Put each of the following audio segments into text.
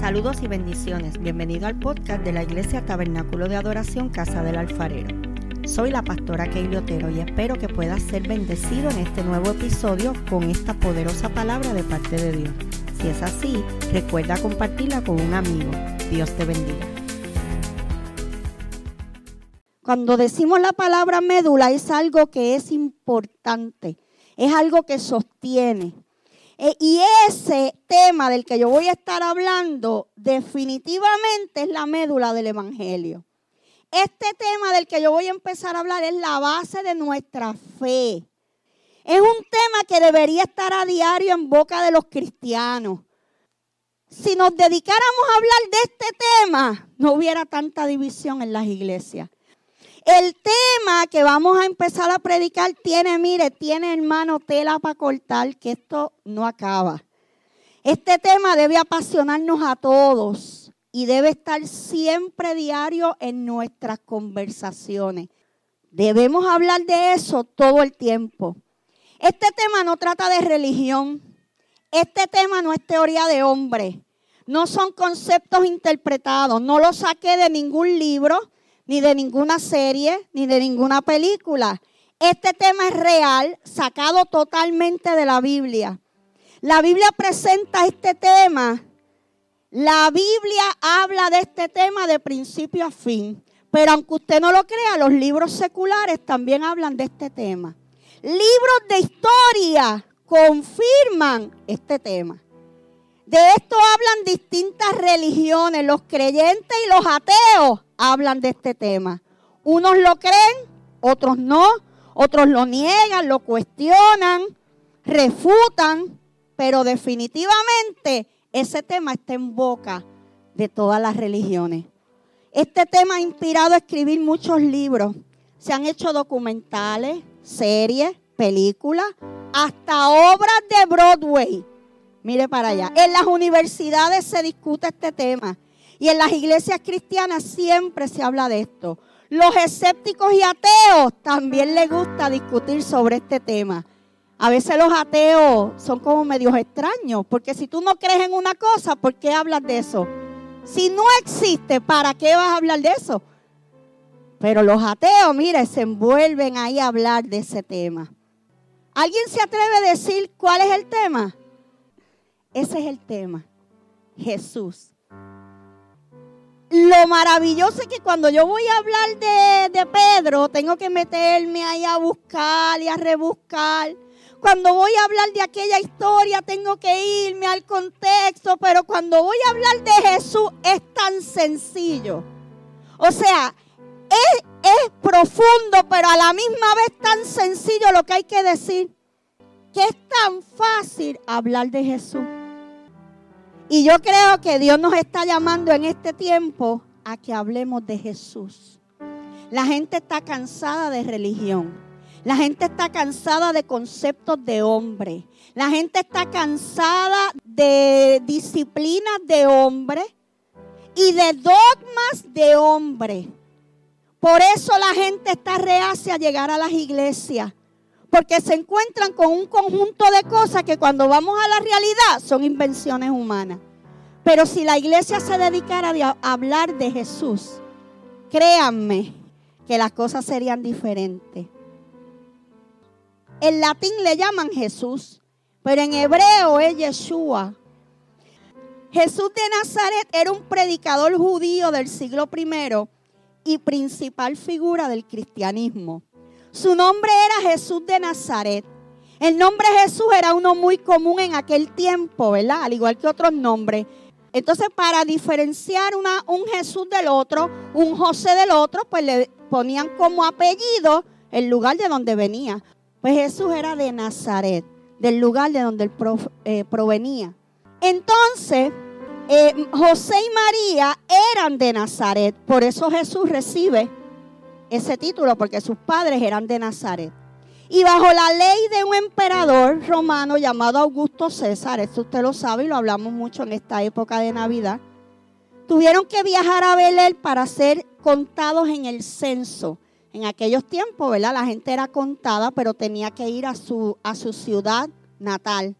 Saludos y bendiciones. Bienvenido al podcast de la Iglesia Tabernáculo de Adoración Casa del Alfarero. Soy la pastora Keili Otero y espero que puedas ser bendecido en este nuevo episodio con esta poderosa palabra de parte de Dios. Si es así, recuerda compartirla con un amigo. Dios te bendiga. Cuando decimos la palabra médula es algo que es importante, es algo que sostiene. Eh, y ese tema del que yo voy a estar hablando definitivamente es la médula del Evangelio. Este tema del que yo voy a empezar a hablar es la base de nuestra fe. Es un tema que debería estar a diario en boca de los cristianos. Si nos dedicáramos a hablar de este tema, no hubiera tanta división en las iglesias. El tema que vamos a empezar a predicar tiene, mire, tiene hermano tela para cortar, que esto no acaba. Este tema debe apasionarnos a todos y debe estar siempre diario en nuestras conversaciones. Debemos hablar de eso todo el tiempo. Este tema no trata de religión. Este tema no es teoría de hombre. No son conceptos interpretados. No lo saqué de ningún libro ni de ninguna serie, ni de ninguna película. Este tema es real, sacado totalmente de la Biblia. La Biblia presenta este tema. La Biblia habla de este tema de principio a fin. Pero aunque usted no lo crea, los libros seculares también hablan de este tema. Libros de historia confirman este tema. De esto hablan distintas religiones, los creyentes y los ateos hablan de este tema. Unos lo creen, otros no, otros lo niegan, lo cuestionan, refutan, pero definitivamente ese tema está en boca de todas las religiones. Este tema ha inspirado a escribir muchos libros. Se han hecho documentales, series, películas, hasta obras de Broadway. Mire para allá. En las universidades se discute este tema. Y en las iglesias cristianas siempre se habla de esto. Los escépticos y ateos también les gusta discutir sobre este tema. A veces los ateos son como medios extraños, porque si tú no crees en una cosa, ¿por qué hablas de eso? Si no existe, ¿para qué vas a hablar de eso? Pero los ateos, mire, se envuelven ahí a hablar de ese tema. ¿Alguien se atreve a decir cuál es el tema? Ese es el tema. Jesús lo maravilloso es que cuando yo voy a hablar de, Pedro, tengo que meterme ahí a buscar y a rebuscar. Cuando voy a hablar de aquella historia, tengo que irme al contexto, pero cuando voy a hablar de Jesús es tan sencillo. O sea, es, es profundo, pero a la misma vez tan sencillo lo que hay que decir, que es tan fácil hablar de Jesús. Y yo creo que Dios nos está llamando en este tiempo a que hablemos de Jesús. La gente está cansada de religión. La gente está cansada de conceptos de hombre. La gente está cansada de disciplinas de hombre y de dogmas de hombre. Por eso la gente está reacia a llegar a las iglesias porque se encuentran con un conjunto de cosas que cuando vamos a la realidad son invenciones humanas. Pero si la iglesia se dedicara a hablar de Jesús, créanme que las cosas serían diferentes. En latín le llaman Jesús, pero en hebreo es Yeshua. Jesús de Nazaret era un predicador judío del siglo I y principal figura del cristianismo. Su nombre era Jesús de Nazaret. El nombre Jesús era uno muy común en aquel tiempo, ¿verdad? Al igual que otros nombres. Entonces, para diferenciar un Jesús del otro, un José del otro, pues le ponían como apellido el lugar de donde venía. Pues Jesús era de Nazaret, del lugar de donde él eh, provenía. Entonces, eh, José y María eran de Nazaret. Por eso Jesús recibe ese título porque sus padres eran de Nazaret. Y bajo la ley de un emperador romano llamado Augusto César, esto usted lo sabe y lo hablamos mucho en esta época de Navidad, tuvieron que viajar a Belén para ser contados en el censo. En aquellos tiempos, ¿verdad? La gente era contada, pero tenía que ir a su, a su ciudad natal.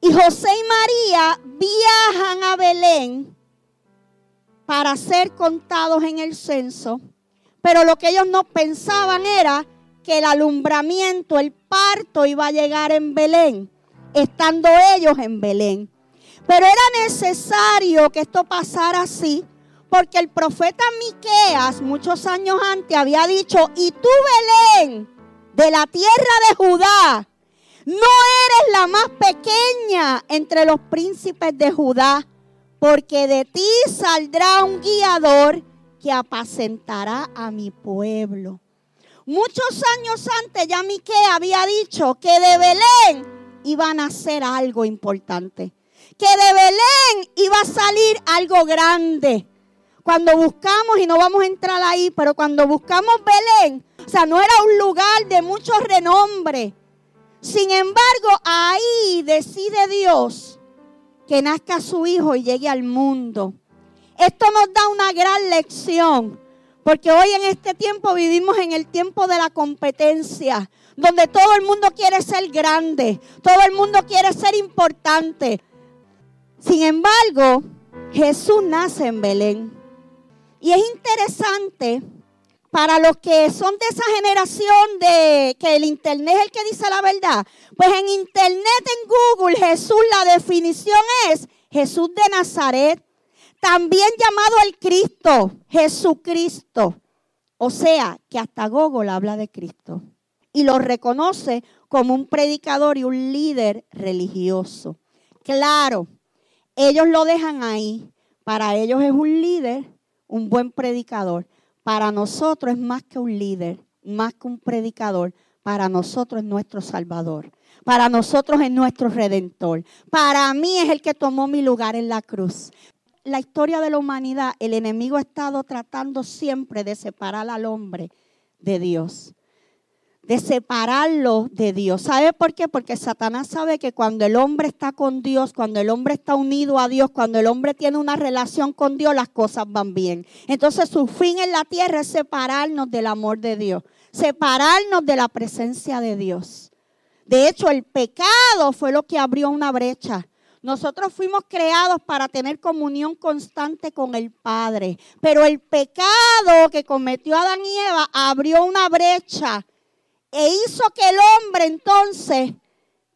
Y José y María viajan a Belén para ser contados en el censo, pero lo que ellos no pensaban era que el alumbramiento, el parto iba a llegar en Belén, estando ellos en Belén. Pero era necesario que esto pasara así, porque el profeta Miqueas muchos años antes había dicho, "Y tú Belén, de la tierra de Judá, no eres la más pequeña entre los príncipes de Judá, porque de ti saldrá un guiador que apacentará a mi pueblo." Muchos años antes ya Miqueas había dicho que de Belén iba a nacer algo importante que de Belén iba a salir algo grande. Cuando buscamos, y no vamos a entrar ahí, pero cuando buscamos Belén, o sea, no era un lugar de mucho renombre. Sin embargo, ahí decide Dios que nazca su hijo y llegue al mundo. Esto nos da una gran lección, porque hoy en este tiempo vivimos en el tiempo de la competencia, donde todo el mundo quiere ser grande, todo el mundo quiere ser importante. Sin embargo, Jesús nace en Belén. Y es interesante para los que son de esa generación de que el internet es el que dice la verdad. Pues en internet, en Google, Jesús, la definición es Jesús de Nazaret, también llamado el Cristo, Jesucristo. O sea, que hasta Google habla de Cristo y lo reconoce como un predicador y un líder religioso. Claro, ellos lo dejan ahí. Para ellos es un líder, un buen predicador. Para nosotros es más que un líder, más que un predicador. Para nosotros es nuestro Salvador. Para nosotros es nuestro Redentor. Para mí es el que tomó mi lugar en la cruz. La historia de la humanidad, el enemigo ha estado tratando siempre de separar al hombre de Dios de separarlo de Dios. ¿Sabe por qué? Porque Satanás sabe que cuando el hombre está con Dios, cuando el hombre está unido a Dios, cuando el hombre tiene una relación con Dios, las cosas van bien. Entonces su fin en la tierra es separarnos del amor de Dios, separarnos de la presencia de Dios. De hecho, el pecado fue lo que abrió una brecha. Nosotros fuimos creados para tener comunión constante con el Padre, pero el pecado que cometió Adán y Eva abrió una brecha e hizo que el hombre entonces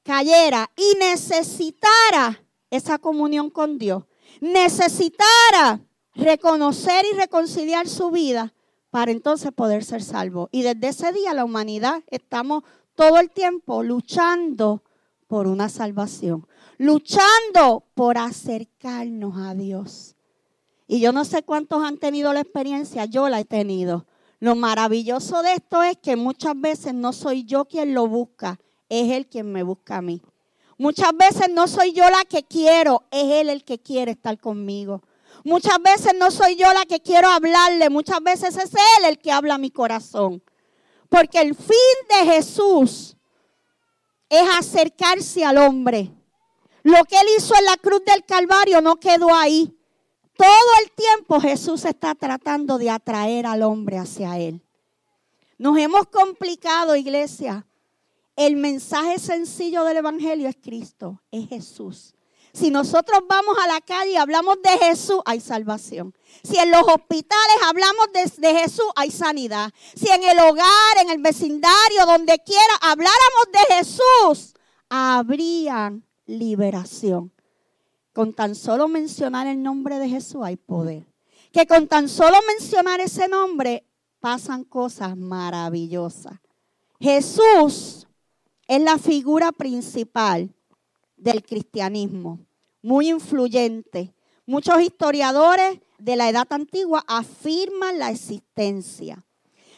cayera y necesitara esa comunión con Dios, necesitara reconocer y reconciliar su vida para entonces poder ser salvo. Y desde ese día la humanidad estamos todo el tiempo luchando por una salvación, luchando por acercarnos a Dios. Y yo no sé cuántos han tenido la experiencia, yo la he tenido lo maravilloso de esto es que muchas veces no soy yo quien lo busca, es Él quien me busca a mí. Muchas veces no soy yo la que quiero, es Él el que quiere estar conmigo. Muchas veces no soy yo la que quiero hablarle, muchas veces es Él el que habla a mi corazón. Porque el fin de Jesús es acercarse al hombre. Lo que Él hizo en la cruz del Calvario no quedó ahí. Todo el tiempo Jesús está tratando de atraer al hombre hacia Él. Nos hemos complicado, iglesia. El mensaje sencillo del Evangelio es Cristo, es Jesús. Si nosotros vamos a la calle y hablamos de Jesús, hay salvación. Si en los hospitales hablamos de, Jesús, hay sanidad. Si en el hogar, en el vecindario, donde quiera, habláramos de Jesús, habría liberación con tan solo mencionar el nombre de Jesús hay poder. Que con tan solo mencionar ese nombre pasan cosas maravillosas. Jesús es la figura principal del cristianismo, muy influyente. Muchos historiadores de la edad antigua afirman la existencia.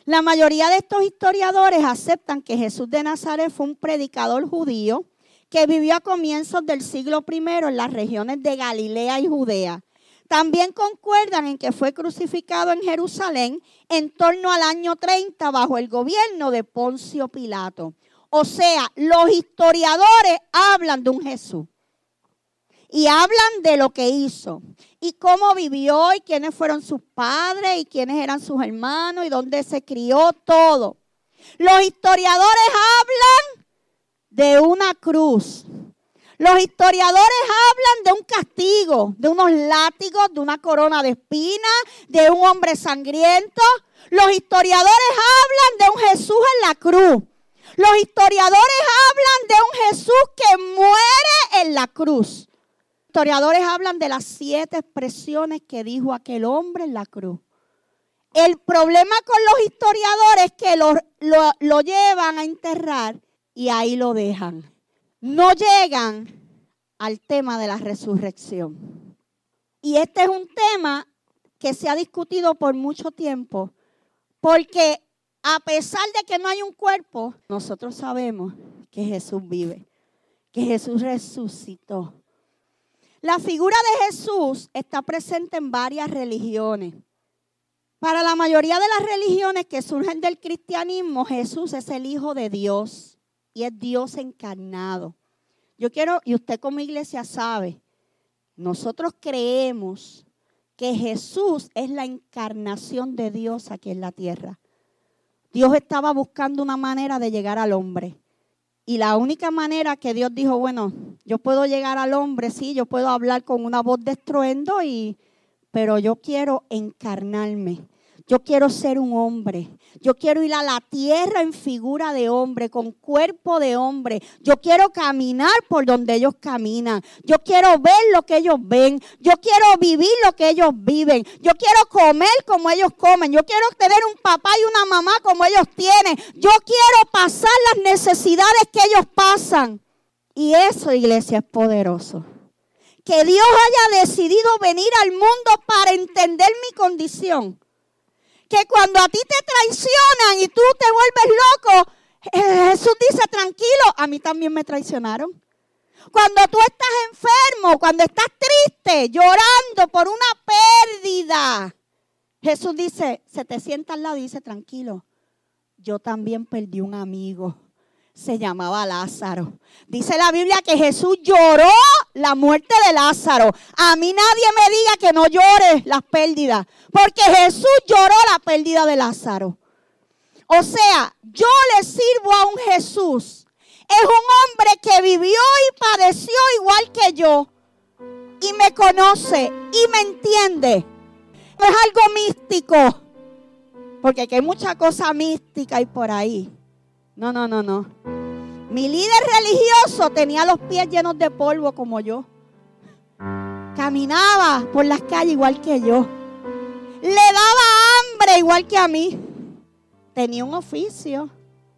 La mayoría de estos historiadores aceptan que Jesús de Nazaret fue un predicador judío que vivió a comienzos del siglo I en las regiones de Galilea y Judea. También concuerdan en que fue crucificado en Jerusalén en torno al año 30 bajo el gobierno de Poncio Pilato. O sea, los historiadores hablan de un Jesús y hablan de lo que hizo y cómo vivió y quiénes fueron sus padres y quiénes eran sus hermanos y dónde se crió todo. Los historiadores hablan de una cruz. Los historiadores hablan de un castigo de unos látigos, de una corona de espinas, de un hombre sangriento. Los historiadores hablan de un Jesús en la cruz. Los historiadores hablan de un Jesús que muere en la cruz. Los historiadores hablan de las siete expresiones que dijo aquel hombre en la cruz. El problema con los historiadores es que lo, lo llevan a enterrar y ahí lo dejan. No llegan al tema de la resurrección. Y este es un tema que se ha discutido por mucho tiempo, porque a pesar de que no hay un cuerpo, nosotros sabemos que Jesús vive, que Jesús resucitó. La figura de Jesús está presente en varias religiones. Para la mayoría de las religiones que surgen del cristianismo, Jesús es el Hijo de Dios y es Dios encarnado. Yo quiero, y usted como iglesia sabe, nosotros creemos que Jesús es la encarnación de Dios aquí en la tierra. Dios estaba buscando una manera de llegar al hombre. Y la única manera que Dios dijo, bueno, yo puedo llegar al hombre, sí, yo puedo hablar con una voz de estruendo, y, pero yo quiero encarnarme. Yo quiero ser un hombre. Yo quiero ir a la tierra en figura de hombre, con cuerpo de hombre. Yo quiero caminar por donde ellos caminan. Yo quiero ver lo que ellos ven. Yo quiero vivir lo que ellos viven. Yo quiero comer como ellos comen. Yo quiero tener un papá y una mamá como ellos tienen. Yo quiero pasar las necesidades que ellos pasan. Y eso, iglesia, es poderoso. Que Dios haya decidido venir al mundo para entender mi condición que cuando a ti te traicionan y tú te vuelves loco, eh, Jesús dice, tranquilo, a mí también me traicionaron. Cuando tú estás enfermo, cuando estás triste, llorando por una pérdida, Jesús dice, se te sienta al lado y dice, tranquilo, yo también perdí un amigo se llamaba Lázaro. Dice la Biblia que Jesús lloró la muerte de Lázaro. A mí nadie me diga que no llore las pérdidas, porque Jesús lloró la pérdida de Lázaro. O sea, yo le sirvo a un Jesús. Es un hombre que vivió y padeció igual que yo. Y me conoce y me entiende. No es algo místico. Porque hay mucha cosa mística y por ahí. No, no, no, no. Mi líder religioso tenía los pies llenos de polvo como yo. Caminaba por las calles igual que yo. Le daba hambre igual que a mí. Tenía un oficio.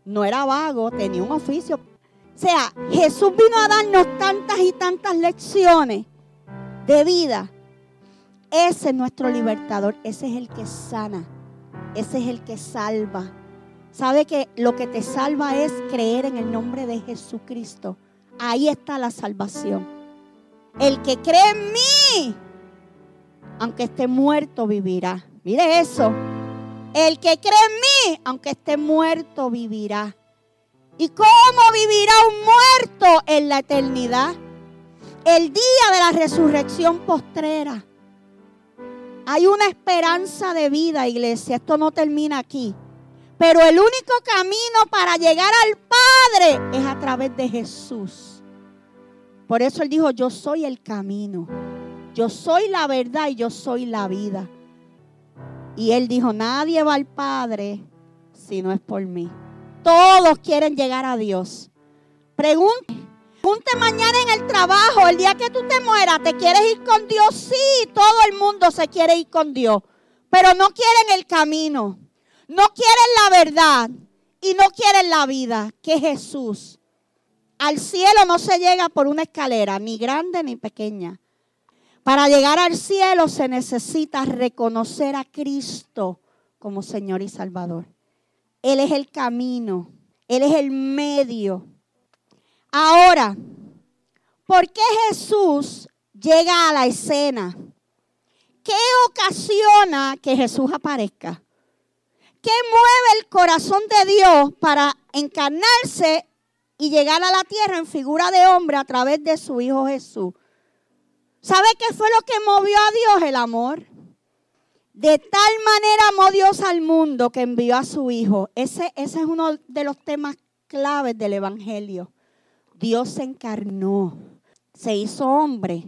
No era vago, tenía un oficio. O sea, Jesús vino a darnos tantas y tantas lecciones de vida. Ese es nuestro libertador. Ese es el que sana. Ese es el que salva. Sabe que lo que te salva es creer en el nombre de Jesucristo. Ahí está la salvación. El que cree en mí, aunque esté muerto, vivirá. Mire eso. El que cree en mí, aunque esté muerto, vivirá. ¿Y cómo vivirá un muerto en la eternidad? El día de la resurrección postrera. Hay una esperanza de vida, iglesia. Esto no termina aquí. Pero el único camino para llegar al Padre es a través de Jesús. Por eso Él dijo, yo soy el camino, yo soy la verdad y yo soy la vida. Y Él dijo, nadie va al Padre si no es por mí. Todos quieren llegar a Dios. Pregunte, pregunte mañana en el trabajo, el día que tú te mueras, ¿te quieres ir con Dios? Sí, todo el mundo se quiere ir con Dios, pero no quieren el camino. No quieren la verdad y no quieren la vida, que Jesús. Al cielo no se llega por una escalera, ni grande ni pequeña. Para llegar al cielo se necesita reconocer a Cristo como Señor y Salvador. Él es el camino, Él es el medio. Ahora, ¿por qué Jesús llega a la escena? ¿Qué ocasiona que Jesús aparezca? ¿Qué mueve el corazón de Dios para encarnarse y llegar a la tierra en figura de hombre a través de su Hijo Jesús? ¿Sabe qué fue lo que movió a Dios? El amor. De tal manera amó Dios al mundo que envió a su Hijo. Ese, ese es uno de los temas claves del Evangelio. Dios se encarnó, se hizo hombre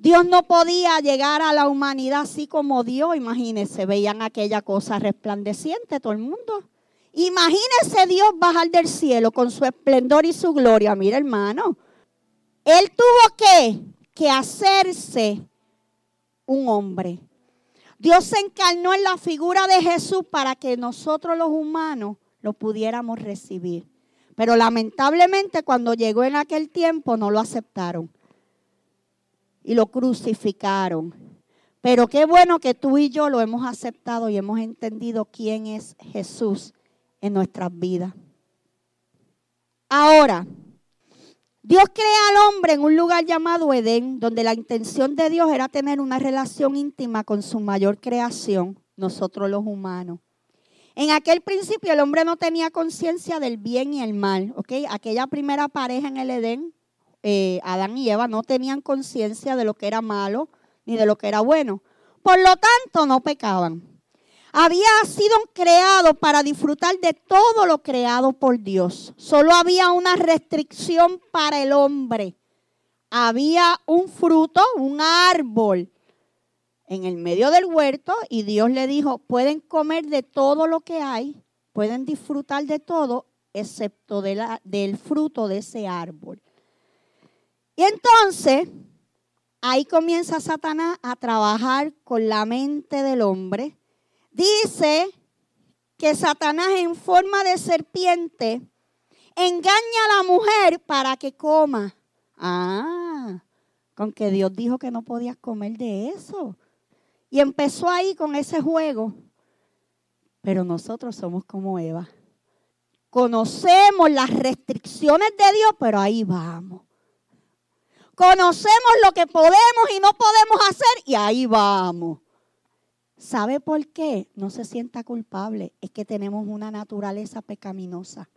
Dios no podía llegar a la humanidad así como Dios, imagínense, veían aquella cosa resplandeciente todo el mundo. Imagínese Dios bajar del cielo con su esplendor y su gloria. Mira, hermano, Él tuvo que, que hacerse un hombre. Dios se encarnó en la figura de Jesús para que nosotros los humanos lo pudiéramos recibir. Pero lamentablemente cuando llegó en aquel tiempo no lo aceptaron y lo crucificaron. Pero qué bueno que tú y yo lo hemos aceptado y hemos entendido quién es Jesús en nuestras vidas. Ahora, Dios crea al hombre en un lugar llamado Edén, donde la intención de Dios era tener una relación íntima con su mayor creación, nosotros los humanos. En aquel principio el hombre no tenía conciencia del bien y el mal, ¿ok? Aquella primera pareja en el Edén, eh, Adán y Eva, no tenían conciencia de lo que era malo ni de lo que era bueno. Por lo tanto, no pecaban. Había sido creado para disfrutar de todo lo creado por Dios. Solo había una restricción para el hombre. Había un fruto, un árbol en el medio del huerto y Dios le dijo, pueden comer de todo lo que hay, pueden disfrutar de todo, excepto del fruto de ese árbol. Y entonces, ahí comienza Satanás a trabajar con la mente del hombre. Dice que Satanás en forma de serpiente engaña a la mujer para que coma. Ah, con que Dios dijo que no podías comer de eso. Y empezó ahí con ese juego. Pero nosotros somos como Eva. Conocemos las restricciones de Dios, pero ahí vamos. Conocemos lo que podemos y no podemos hacer y ahí vamos. ¿Sabe por qué? No se sienta culpable. Es que tenemos una naturaleza pecaminosa.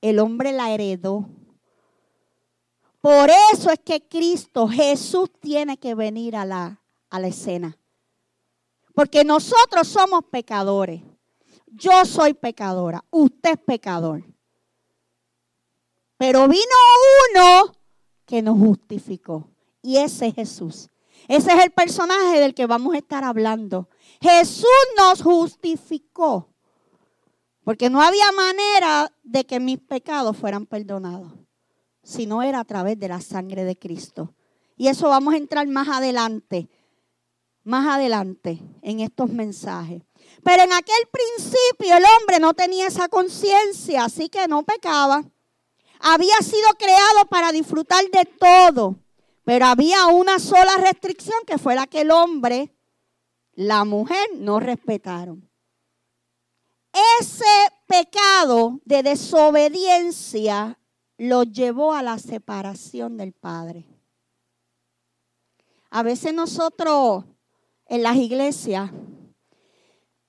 El hombre la heredó. Por eso es que Cristo, Jesús, tiene que venir a la a la escena. Porque nosotros somos pecadores. Yo soy pecadora, usted es pecador. Pero vino uno que nos justificó. Y ese es Jesús. Ese es el personaje del que vamos a estar hablando. Jesús nos justificó. Porque no había manera de que mis pecados fueran perdonados. Si no era a través de la sangre de Cristo. Y eso vamos a entrar más adelante más adelante en estos mensajes. Pero en aquel principio el hombre no tenía esa conciencia, así que no pecaba. Había sido creado para disfrutar de todo, pero había una sola restricción que fue la que el hombre, la mujer, no respetaron. Ese pecado de desobediencia lo llevó a la separación del Padre. A veces nosotros en las iglesias,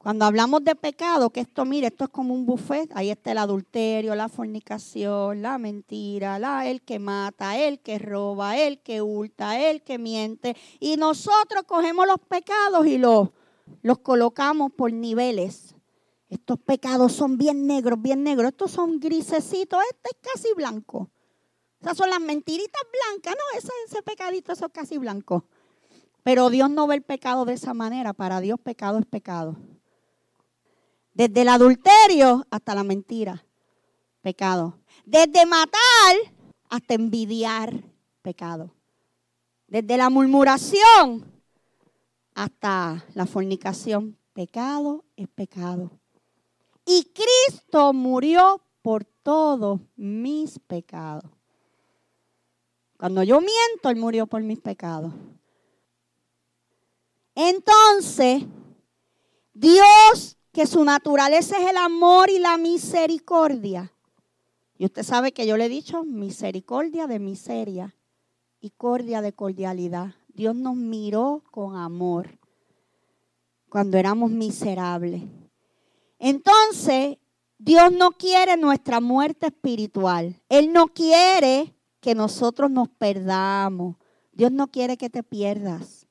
cuando hablamos de pecado, que esto, mire, esto es como un buffet, ahí está el adulterio, la fornicación, la mentira, el que mata, el que roba, el que hurta, el que miente, y nosotros cogemos los pecados y los, los colocamos por niveles. Estos pecados son bien negros, bien negros, estos son grisecitos, este es casi blanco. Esas son las mentiritas blancas, no, ese, ese pecadito, eso es casi blanco. Pero Dios no ve el pecado de esa manera. Para Dios pecado es pecado. Desde el adulterio hasta la mentira, pecado. Desde matar hasta envidiar, pecado. Desde la murmuración hasta la fornicación, pecado es pecado. Y Cristo murió por todos mis pecados. Cuando yo miento, Él murió por mis pecados. Entonces, Dios, que su naturaleza es el amor y la misericordia. Y usted sabe que yo le he dicho misericordia de miseria y cordia de cordialidad. Dios nos miró con amor cuando éramos miserables. Entonces, Dios no quiere nuestra muerte espiritual. Él no quiere que nosotros nos perdamos. Dios no quiere que te pierdas.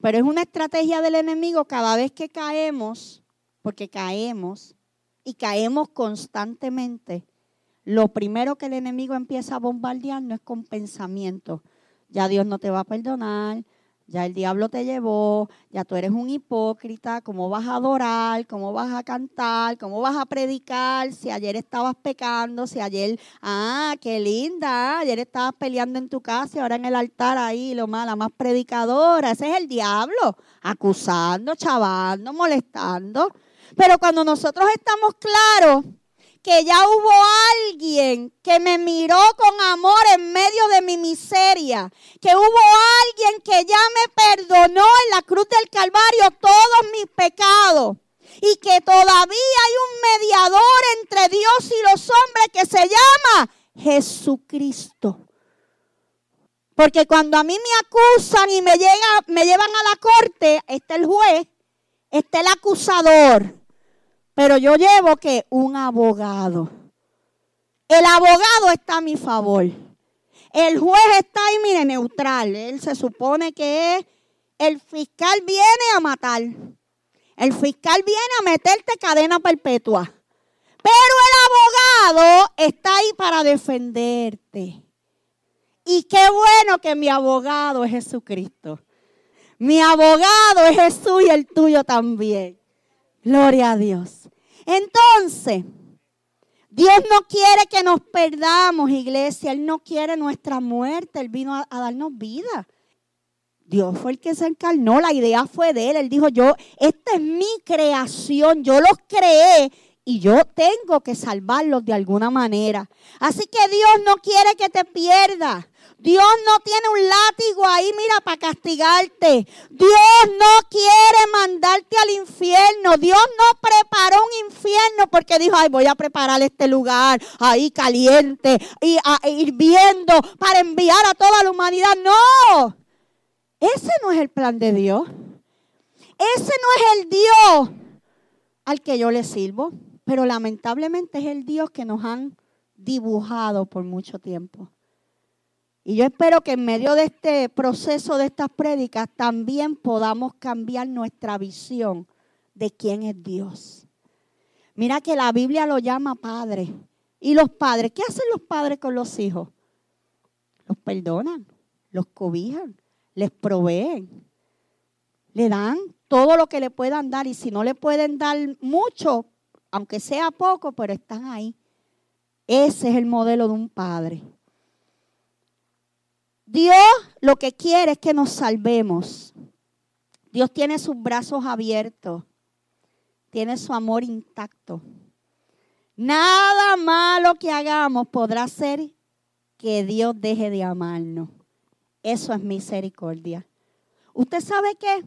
Pero es una estrategia del enemigo cada vez que caemos, porque caemos y caemos constantemente. Lo primero que el enemigo empieza a bombardear no es con pensamientos. ya Dios no te va a perdonar, ya el diablo te llevó, ya tú eres un hipócrita, ¿cómo vas a adorar? ¿Cómo vas a cantar? ¿Cómo vas a predicar? Si ayer estabas pecando, si ayer, ah, qué linda, ayer estabas peleando en tu casa y ahora en el altar ahí, lo más, la más predicadora, ese es el diablo, acusando, chavando, molestando. Pero cuando nosotros estamos claros que ya hubo alguien que me miró con amor en medio de mi miseria, que hubo alguien que ya me perdonó en la cruz del Calvario todos mis pecados y que todavía hay un mediador entre Dios y los hombres que se llama Jesucristo. Porque cuando a mí me acusan y me, llega, me llevan a la corte, está el juez, está el acusador. Pero yo llevo que un abogado. El abogado está a mi favor. El juez está ahí, mire, neutral. Él se supone que es, el fiscal viene a matar. El fiscal viene a meterte cadena perpetua. Pero el abogado está ahí para defenderte. Y qué bueno que mi abogado es Jesucristo. Mi abogado es Jesús y el tuyo también. Gloria a Dios. Entonces, Dios no quiere que nos perdamos, iglesia. Él no quiere nuestra muerte. Él vino a, darnos vida. Dios fue el que se encarnó. La idea fue de Él. Él dijo, yo, esta es mi creación. Yo los creé y yo tengo que salvarlos de alguna manera. Así que Dios no quiere que te pierdas. Dios no tiene un látigo ahí, mira, para castigarte. Dios no quiere mandarte al infierno. Dios no preparó un infierno porque dijo, ay, voy a preparar este lugar ahí caliente y a, hirviendo para enviar a toda la humanidad. No, ese no es el plan de Dios. Ese no es el Dios al que yo le sirvo. Pero lamentablemente es el Dios que nos han dibujado por mucho tiempo. Y yo espero que en medio de este proceso de estas prédicas también podamos cambiar nuestra visión de quién es Dios. Mira que la Biblia lo llama padre. ¿Y los padres? ¿Qué hacen los padres con los hijos? Los perdonan, los cobijan, les proveen, le dan todo lo que le puedan dar y si no le pueden dar mucho, aunque sea poco, pero están ahí. Ese es el modelo de un padre. Dios lo que quiere es que nos salvemos. Dios tiene sus brazos abiertos. Tiene su amor intacto. Nada malo que hagamos podrá hacer que Dios deje de amarnos. Eso es misericordia. ¿Usted sabe qué?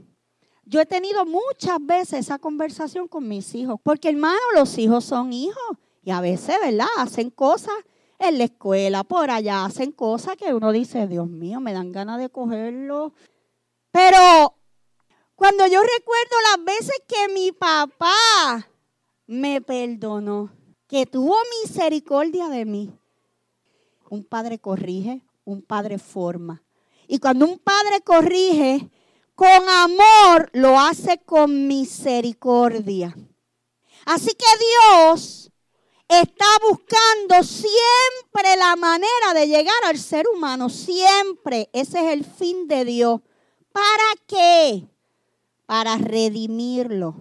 Yo he tenido muchas veces esa conversación con mis hijos, porque hermano, los hijos son hijos y a veces, ¿verdad? Hacen cosas en la escuela, por allá, hacen cosas que uno dice, Dios mío, me dan ganas de cogerlo. Pero cuando yo recuerdo las veces que mi papá me perdonó, que tuvo misericordia de mí, un padre corrige, un padre forma. Y cuando un padre corrige, con amor lo hace con misericordia. Así que Dios está buscando siempre la manera de llegar al ser humano, siempre. Ese es el fin de Dios. ¿Para qué? Para redimirlo,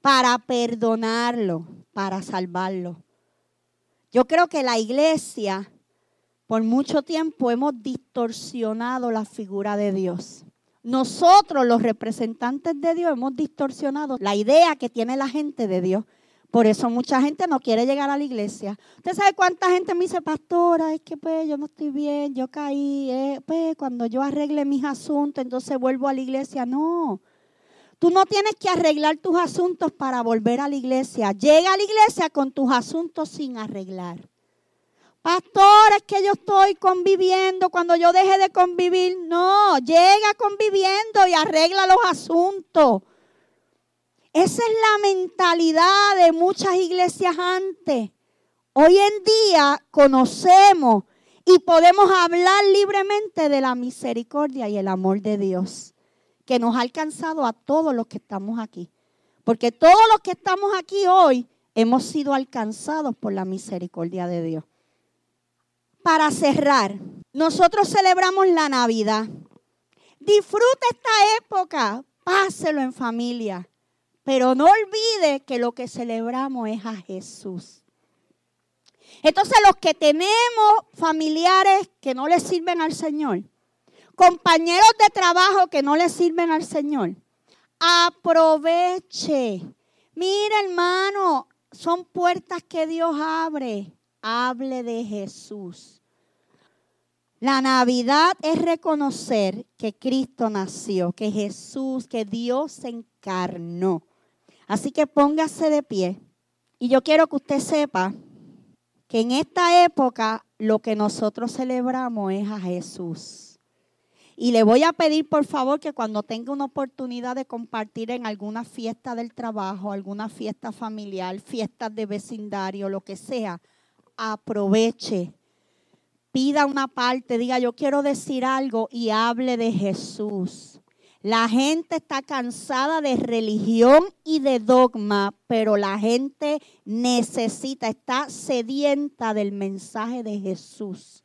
para perdonarlo, para salvarlo. Yo creo que la iglesia por mucho tiempo hemos distorsionado la figura de Dios. Nosotros, los representantes de Dios, hemos distorsionado la idea que tiene la gente de Dios. Por eso mucha gente no quiere llegar a la iglesia. ¿Usted sabe cuánta gente me dice, pastora, es que pues yo no estoy bien, yo caí, eh, pues cuando yo arregle mis asuntos, entonces vuelvo a la iglesia? No. Tú no tienes que arreglar tus asuntos para volver a la iglesia. Llega a la iglesia con tus asuntos sin arreglar. Pastor, es que yo estoy conviviendo. Cuando yo deje de convivir, no, llega conviviendo y arregla los asuntos. Esa es la mentalidad de muchas iglesias antes. Hoy en día conocemos y podemos hablar libremente de la misericordia y el amor de Dios que nos ha alcanzado a todos los que estamos aquí. Porque todos los que estamos aquí hoy hemos sido alcanzados por la misericordia de Dios. Para cerrar, nosotros celebramos la Navidad. Disfrute esta época, páselo en familia, pero no olvide que lo que celebramos es a Jesús. Entonces los que tenemos familiares que no le sirven al Señor, compañeros de trabajo que no le sirven al Señor, aproveche. Mira hermano, son puertas que Dios abre. Hable de Jesús. La Navidad es reconocer que Cristo nació, que Jesús, que Dios se encarnó. Así que póngase de pie. Y yo quiero que usted sepa que en esta época lo que nosotros celebramos es a Jesús. Y le voy a pedir por favor que cuando tenga una oportunidad de compartir en alguna fiesta del trabajo, alguna fiesta familiar, fiestas de vecindario, lo que sea, aproveche. Pida una parte, diga yo quiero decir algo y hable de Jesús. La gente está cansada de religión y de dogma, pero la gente necesita, está sedienta del mensaje de Jesús.